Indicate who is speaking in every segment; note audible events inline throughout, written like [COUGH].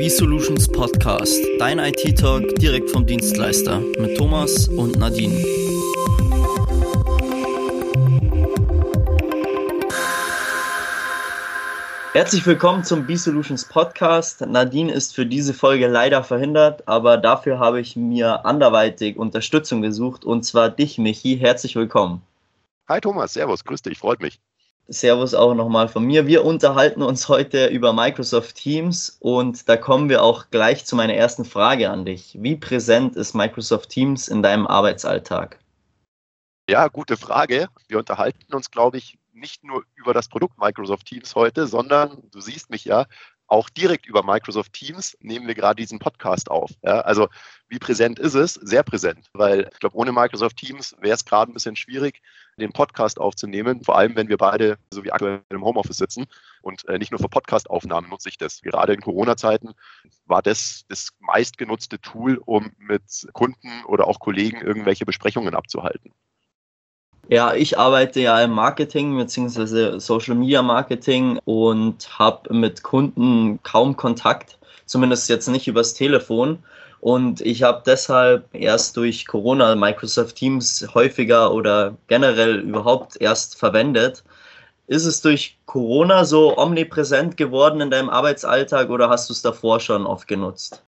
Speaker 1: B-Solutions Podcast, dein IT-Talk direkt vom Dienstleister mit Thomas und Nadine. Herzlich willkommen zum B-Solutions Podcast. Nadine ist für diese Folge leider verhindert, aber dafür habe ich mir anderweitig Unterstützung gesucht und zwar dich, Michi. Herzlich willkommen.
Speaker 2: Hi Thomas, Servus, grüß dich, freut mich.
Speaker 1: Servus auch nochmal von mir. Wir unterhalten uns heute über Microsoft Teams und da kommen wir auch gleich zu meiner ersten Frage an dich. Wie präsent ist Microsoft Teams in deinem Arbeitsalltag?
Speaker 2: Ja, gute Frage. Wir unterhalten uns, glaube ich, nicht nur über das Produkt Microsoft Teams heute, sondern du siehst mich ja, auch direkt über Microsoft Teams nehmen wir gerade diesen Podcast auf. Ja, also wie präsent ist es? Sehr präsent, weil ich glaube, ohne Microsoft Teams wäre es gerade ein bisschen schwierig, den Podcast aufzunehmen, vor allem wenn wir beide so wie aktuell im Homeoffice sitzen. Und äh, nicht nur für Podcast-Aufnahmen nutze ich das. Gerade in Corona-Zeiten war das das meistgenutzte Tool, um mit Kunden oder auch Kollegen irgendwelche Besprechungen abzuhalten.
Speaker 1: Ja, ich arbeite ja im Marketing bzw. Social Media Marketing und habe mit Kunden kaum Kontakt, zumindest jetzt nicht übers Telefon. Und ich habe deshalb erst durch Corona Microsoft Teams häufiger oder generell überhaupt erst verwendet. Ist es durch Corona so omnipräsent geworden in deinem Arbeitsalltag oder hast du es davor schon oft genutzt?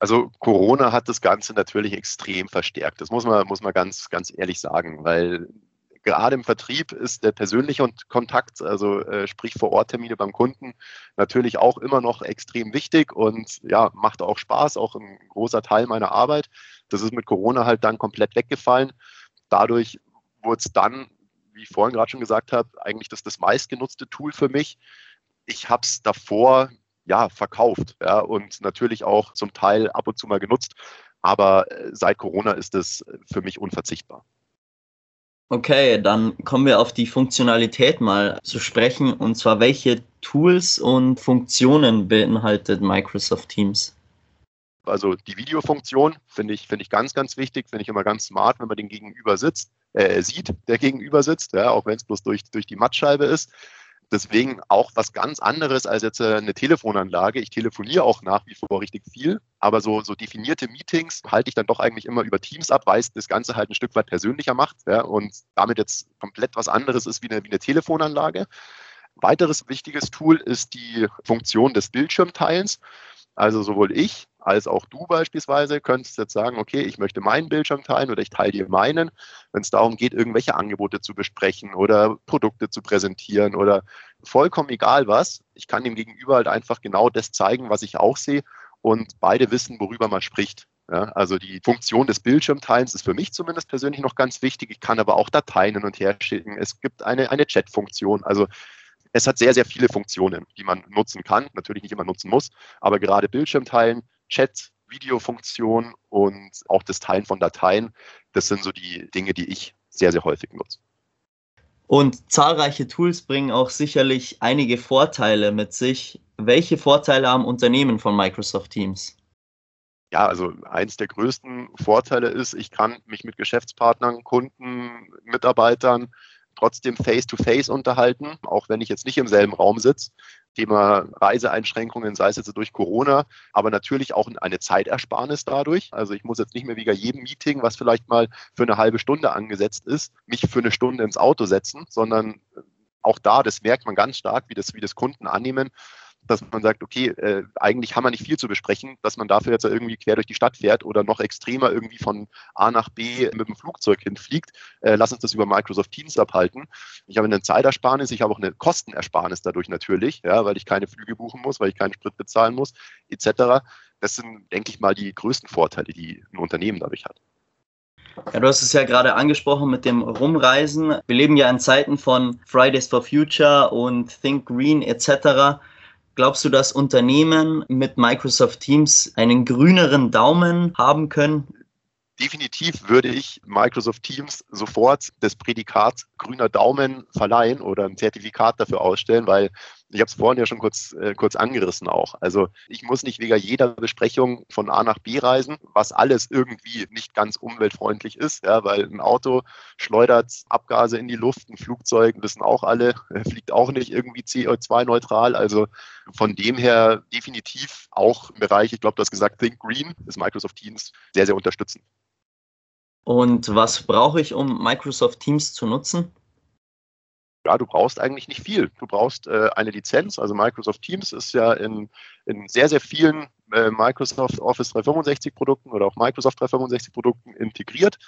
Speaker 2: Also Corona hat das Ganze natürlich extrem verstärkt. Das muss man, muss man ganz, ganz ehrlich sagen, weil gerade im Vertrieb ist der persönliche Kontakt, also äh, sprich vor Ort Termine beim Kunden, natürlich auch immer noch extrem wichtig und ja, macht auch Spaß, auch ein großer Teil meiner Arbeit. Das ist mit Corona halt dann komplett weggefallen. Dadurch wurde es dann, wie ich vorhin gerade schon gesagt habe, eigentlich das, das meistgenutzte Tool für mich. Ich habe es davor ja verkauft ja, und natürlich auch zum Teil ab und zu mal genutzt. Aber äh, seit Corona ist es für mich unverzichtbar.
Speaker 1: Okay, dann kommen wir auf die Funktionalität mal zu sprechen. Und zwar, welche Tools und Funktionen beinhaltet Microsoft Teams?
Speaker 2: Also die Videofunktion finde ich, finde ich ganz, ganz wichtig, finde ich immer ganz smart, wenn man den Gegenüber sitzt, äh, sieht, der Gegenüber sitzt, ja, auch wenn es bloß durch, durch die Mattscheibe ist. Deswegen auch was ganz anderes als jetzt äh, eine Telefonanlage. Ich telefoniere auch nach wie vor richtig viel, aber so, so definierte Meetings halte ich dann doch eigentlich immer über Teams ab, weil es das Ganze halt ein Stück weit persönlicher macht ja, und damit jetzt komplett was anderes ist wie eine, wie eine Telefonanlage. Weiteres wichtiges Tool ist die Funktion des Bildschirmteilens. Also sowohl ich als auch du beispielsweise könntest jetzt sagen, okay, ich möchte meinen Bildschirm teilen oder ich teile dir meinen, wenn es darum geht, irgendwelche Angebote zu besprechen oder Produkte zu präsentieren oder vollkommen egal was. Ich kann dem Gegenüber halt einfach genau das zeigen, was ich auch sehe und beide wissen, worüber man spricht. Ja, also die Funktion des Bildschirmteilens ist für mich zumindest persönlich noch ganz wichtig. Ich kann aber auch Dateien hin und her schicken. Es gibt eine, eine Chat-Funktion. Also es hat sehr, sehr viele Funktionen, die man nutzen kann, natürlich nicht immer nutzen muss, aber gerade Bildschirmteilen, Chat, Videofunktion und auch das Teilen von Dateien, das sind so die Dinge, die ich sehr, sehr häufig nutze.
Speaker 1: Und zahlreiche Tools bringen auch sicherlich einige Vorteile mit sich. Welche Vorteile haben Unternehmen von Microsoft Teams?
Speaker 2: Ja, also eins der größten Vorteile ist, ich kann mich mit Geschäftspartnern, Kunden, Mitarbeitern trotzdem face-to-face -face unterhalten, auch wenn ich jetzt nicht im selben Raum sitze. Thema Reiseeinschränkungen, sei es jetzt durch Corona, aber natürlich auch eine Zeitersparnis dadurch. Also ich muss jetzt nicht mehr wie jedem Meeting, was vielleicht mal für eine halbe Stunde angesetzt ist, mich für eine Stunde ins Auto setzen, sondern auch da, das merkt man ganz stark, wie das, wie das Kunden annehmen dass man sagt, okay, äh, eigentlich haben wir nicht viel zu besprechen, dass man dafür jetzt irgendwie quer durch die Stadt fährt oder noch extremer irgendwie von A nach B mit dem Flugzeug hinfliegt. Äh, lass uns das über Microsoft Teams abhalten. Ich habe eine Zeitersparnis, ich habe auch eine Kostenersparnis dadurch natürlich, ja, weil ich keine Flüge buchen muss, weil ich keinen Sprit bezahlen muss, etc. Das sind, denke ich mal, die größten Vorteile, die ein Unternehmen dadurch hat.
Speaker 1: Ja, du hast es ja gerade angesprochen mit dem Rumreisen. Wir leben ja in Zeiten von Fridays for Future und Think Green etc. Glaubst du, dass Unternehmen mit Microsoft Teams einen grüneren Daumen haben können?
Speaker 2: Definitiv würde ich Microsoft Teams sofort das Prädikat grüner Daumen verleihen oder ein Zertifikat dafür ausstellen, weil Ich habe es vorhin ja schon kurz, äh, kurz angerissen auch. Also ich muss nicht wegen jeder Besprechung von A nach B reisen, was alles irgendwie nicht ganz umweltfreundlich ist, ja, weil ein Auto schleudert Abgase in die Luft, ein Flugzeug, wissen auch alle, fliegt auch nicht irgendwie CO2-neutral. Also von dem her definitiv auch im Bereich, ich glaube, du hast gesagt, Think Green, ist Microsoft Teams sehr, sehr unterstützend.
Speaker 1: Und was brauche ich, um Microsoft Teams zu nutzen?
Speaker 2: Ja, du brauchst eigentlich nicht viel. Du brauchst äh, eine Lizenz. Also Microsoft Teams ist ja in, in sehr, sehr vielen äh, Microsoft Office 365 Produkten oder auch Microsoft 365 Produkten integriert.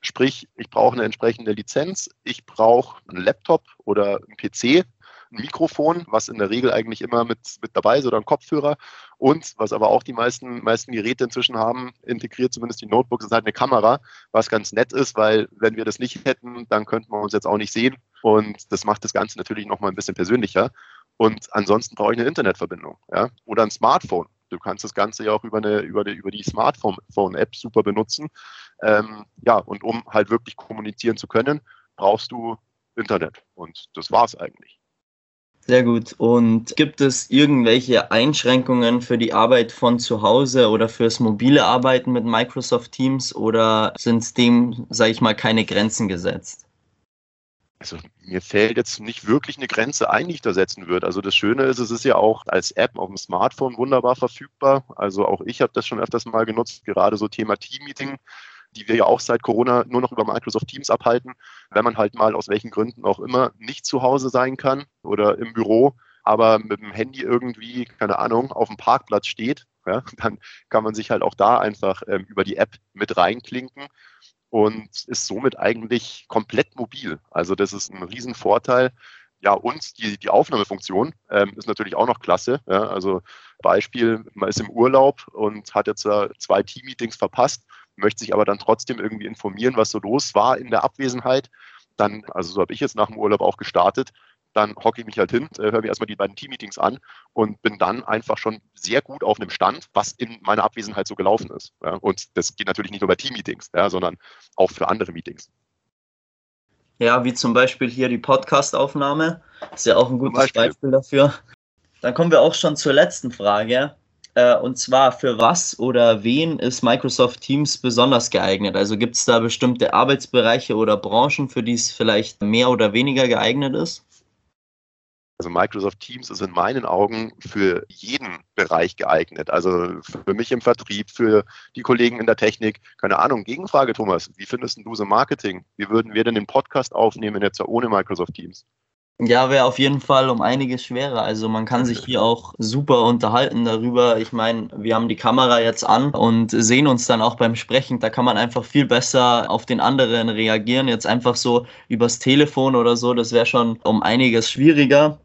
Speaker 2: Sprich, ich brauche eine entsprechende Lizenz, ich brauche einen Laptop oder einen PC, ein Mikrofon, was in der Regel eigentlich immer mit, mit dabei ist oder ein Kopfhörer. Und was aber auch die meisten, meisten Geräte inzwischen haben, integriert zumindest die Notebooks, ist halt eine Kamera, was ganz nett ist, weil wenn wir das nicht hätten, dann könnten wir uns jetzt auch nicht sehen. Und das macht das Ganze natürlich nochmal ein bisschen persönlicher. Und ansonsten brauche ich eine Internetverbindung ja? oder ein Smartphone. Du kannst das Ganze ja auch über, eine, über, die, über die Smartphone-App super benutzen. Ähm, ja, und um halt wirklich kommunizieren zu können, brauchst du Internet. Und das war es eigentlich.
Speaker 1: Sehr gut. Und gibt es irgendwelche Einschränkungen für die Arbeit von zu Hause oder fürs mobile Arbeiten mit Microsoft Teams oder sind dem, sage ich mal, keine Grenzen gesetzt?
Speaker 2: Also mir fällt jetzt nicht wirklich eine Grenze ein, die ich da setzen würde. Also das Schöne ist, es ist ja auch als App auf dem Smartphone wunderbar verfügbar. Also auch ich habe das schon öfters mal genutzt, gerade so Thema Team-Meeting die wir ja auch seit Corona nur noch über Microsoft Teams abhalten, wenn man halt mal aus welchen Gründen auch immer nicht zu Hause sein kann oder im Büro, aber mit dem Handy irgendwie, keine Ahnung, auf dem Parkplatz steht, ja, [LAUGHS] dann kann man sich halt auch da einfach ähm, über die App mit reinklinken und ist somit eigentlich komplett mobil. Also das ist ein Riesenvorteil. Ja, und die, die Aufnahmefunktion ähm, ist natürlich auch noch klasse. Ja, also Beispiel, man ist im Urlaub und hat jetzt äh, zwei Team-Meetings verpasst möchte sich aber dann trotzdem irgendwie informieren, was so los war in der Abwesenheit. Dann, also so habe ich jetzt nach dem Urlaub auch gestartet, dann hocke ich mich halt hin, äh, höre mir erstmal die beiden Team-Meetings an und bin dann einfach schon sehr gut auf einem Stand, was in meiner Abwesenheit so gelaufen ist. Ja, und das geht natürlich nicht nur bei Team-Meetings, ja, sondern auch für andere Meetings.
Speaker 1: Ja, wie zum Beispiel hier die Podcast-Aufnahme. Ist ja auch ein gutes Beispiel. Beispiel dafür. Dann kommen wir auch schon zur letzten Frage. Äh, und zwar für was oder wen ist Microsoft Teams besonders geeignet? Also gibt es da bestimmte Arbeitsbereiche oder Branchen, für die es vielleicht mehr oder weniger geeignet ist?
Speaker 2: Also Microsoft Teams ist in meinen Augen für jeden Bereich geeignet. Also für mich im Vertrieb, für die Kollegen in der Technik. Keine Ahnung, Gegenfrage, Thomas. Wie findest du so Marketing? Wie würden wir denn den Podcast aufnehmen jetzt ohne Microsoft Teams?
Speaker 1: Ja, wäre auf jeden Fall um einiges schwerer. Also man kann sich hier auch super unterhalten darüber. Ich meine, wir haben die Kamera jetzt an und sehen uns dann auch beim Sprechen. Da kann man einfach viel besser auf den anderen reagieren. Jetzt einfach so übers Telefon oder so, das wäre schon um einiges schwieriger.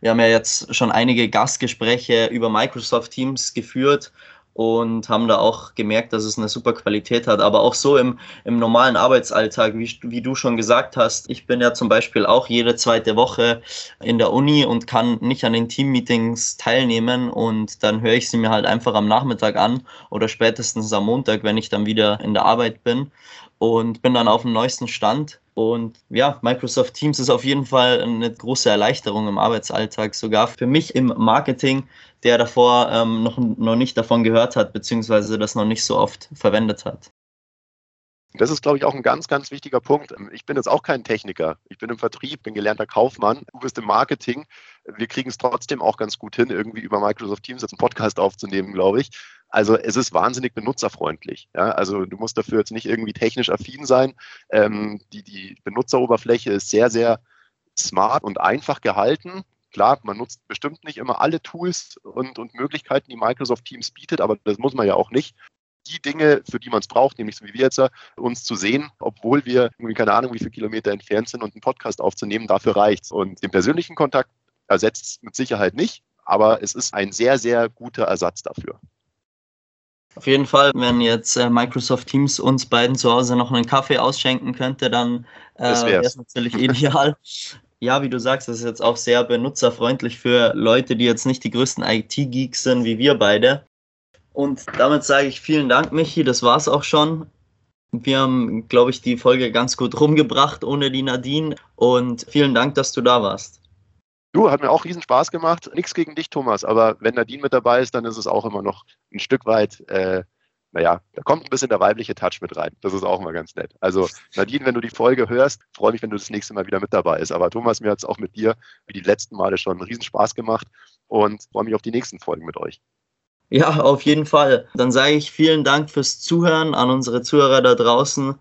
Speaker 1: Wir haben ja jetzt schon einige Gastgespräche über Microsoft Teams geführt und haben da auch gemerkt, dass es eine super Qualität hat. Aber auch so im, im normalen Arbeitsalltag, wie, wie du schon gesagt hast, ich bin ja zum Beispiel auch jede zweite Woche in der Uni und kann nicht an den Teammeetings teilnehmen und dann höre ich sie mir halt einfach am Nachmittag an oder spätestens am Montag, wenn ich dann wieder in der Arbeit bin und bin dann auf dem neuesten Stand. Und ja, Microsoft Teams ist auf jeden Fall eine große Erleichterung im Arbeitsalltag, sogar für mich im Marketing, der davor ähm, noch, noch nicht davon gehört hat, beziehungsweise das noch nicht so oft verwendet hat.
Speaker 2: Das ist, glaube ich, auch ein ganz, ganz wichtiger Punkt. Ich bin jetzt auch kein Techniker. Ich bin im Vertrieb, bin gelernter Kaufmann. Du bist im Marketing. Wir kriegen es trotzdem auch ganz gut hin, irgendwie über Microsoft Teams jetzt einen Podcast aufzunehmen, glaube ich. Also es ist wahnsinnig benutzerfreundlich. Ja? Also du musst dafür jetzt nicht irgendwie technisch affin sein. Ähm, die, die Benutzeroberfläche ist sehr, sehr smart und einfach gehalten. Klar, man nutzt bestimmt nicht immer alle Tools und, und Möglichkeiten, die Microsoft Teams bietet, aber das muss man ja auch nicht die Dinge, für die man es braucht, nämlich so wie wir jetzt, uns zu sehen, obwohl wir irgendwie keine Ahnung, wie viele Kilometer entfernt sind und einen Podcast aufzunehmen, dafür reicht Und den persönlichen Kontakt ersetzt es mit Sicherheit nicht, aber es ist ein sehr, sehr guter Ersatz dafür.
Speaker 1: Auf jeden Fall, wenn jetzt äh, Microsoft Teams uns beiden zu Hause noch einen Kaffee ausschenken könnte, dann äh, wäre es natürlich ideal. [LAUGHS] ja, wie du sagst, das ist jetzt auch sehr benutzerfreundlich für Leute, die jetzt nicht die größten IT-Geeks sind wie wir beide. Und damit sage ich vielen Dank, Michi. Das war's auch schon. Wir haben, glaube ich, die Folge ganz gut rumgebracht ohne die Nadine. Und vielen Dank, dass du da warst.
Speaker 2: Du, hat mir auch riesen Spaß gemacht. Nichts gegen dich, Thomas, aber wenn Nadine mit dabei ist, dann ist es auch immer noch ein Stück weit, äh, naja, da kommt ein bisschen der weibliche Touch mit rein. Das ist auch immer ganz nett. Also Nadine, wenn du die Folge hörst, freue mich, wenn du das nächste Mal wieder mit dabei bist. Aber Thomas, mir hat es auch mit dir, wie die letzten Male schon, riesen Spaß gemacht und freue mich auf die nächsten Folgen mit euch.
Speaker 1: Ja, auf jeden Fall. Dann sage ich vielen Dank fürs Zuhören an unsere Zuhörer da draußen.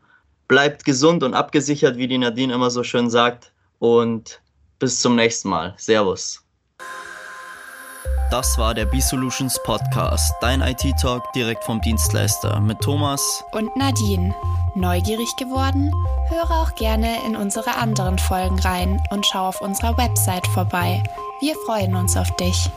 Speaker 1: Bleibt gesund und abgesichert, wie die Nadine immer so schön sagt. Und bis zum nächsten Mal. Servus. Das war der B-Solutions Podcast, dein IT-Talk direkt vom Dienstleister mit Thomas
Speaker 3: und Nadine. Neugierig geworden? Höre auch gerne in unsere anderen Folgen rein und schau auf unserer Website vorbei. Wir freuen uns auf dich.